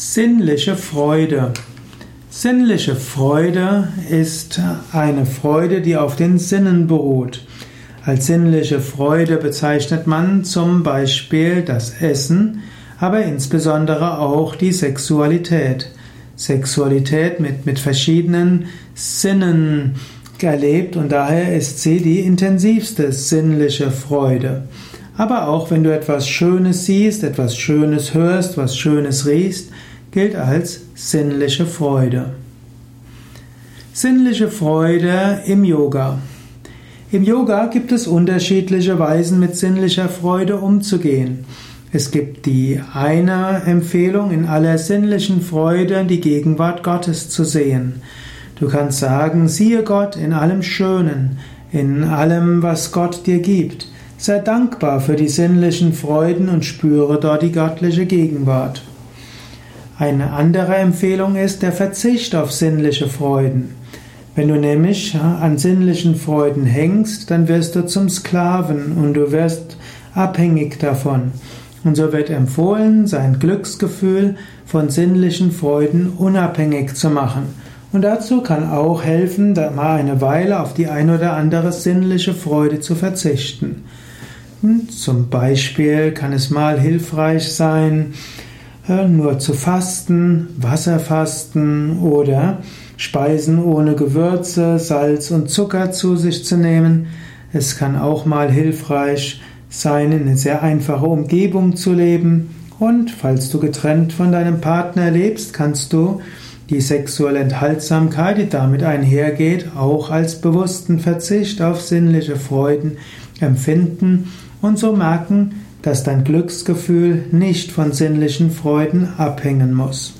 Sinnliche Freude. Sinnliche Freude ist eine Freude, die auf den Sinnen beruht. Als sinnliche Freude bezeichnet man zum Beispiel das Essen, aber insbesondere auch die Sexualität. Sexualität mit, mit verschiedenen Sinnen erlebt und daher ist sie die intensivste sinnliche Freude. Aber auch wenn du etwas Schönes siehst, etwas Schönes hörst, was Schönes riechst, gilt als sinnliche Freude. Sinnliche Freude im Yoga. Im Yoga gibt es unterschiedliche Weisen, mit sinnlicher Freude umzugehen. Es gibt die eine Empfehlung, in aller sinnlichen Freude die Gegenwart Gottes zu sehen. Du kannst sagen, siehe Gott in allem Schönen, in allem, was Gott dir gibt. Sei dankbar für die sinnlichen Freuden und spüre dort die göttliche Gegenwart. Eine andere Empfehlung ist der Verzicht auf sinnliche Freuden. Wenn du nämlich an sinnlichen Freuden hängst, dann wirst du zum Sklaven und du wirst abhängig davon. Und so wird empfohlen, sein Glücksgefühl von sinnlichen Freuden unabhängig zu machen. Und dazu kann auch helfen, da mal eine Weile auf die ein oder andere sinnliche Freude zu verzichten. Zum Beispiel kann es mal hilfreich sein, nur zu fasten, Wasserfasten oder Speisen ohne Gewürze, Salz und Zucker zu sich zu nehmen. Es kann auch mal hilfreich sein, in eine sehr einfache Umgebung zu leben. Und falls du getrennt von deinem Partner lebst, kannst du die sexuelle Enthaltsamkeit, die damit einhergeht, auch als bewussten Verzicht auf sinnliche Freuden empfinden und so merken, dass dein Glücksgefühl nicht von sinnlichen Freuden abhängen muss.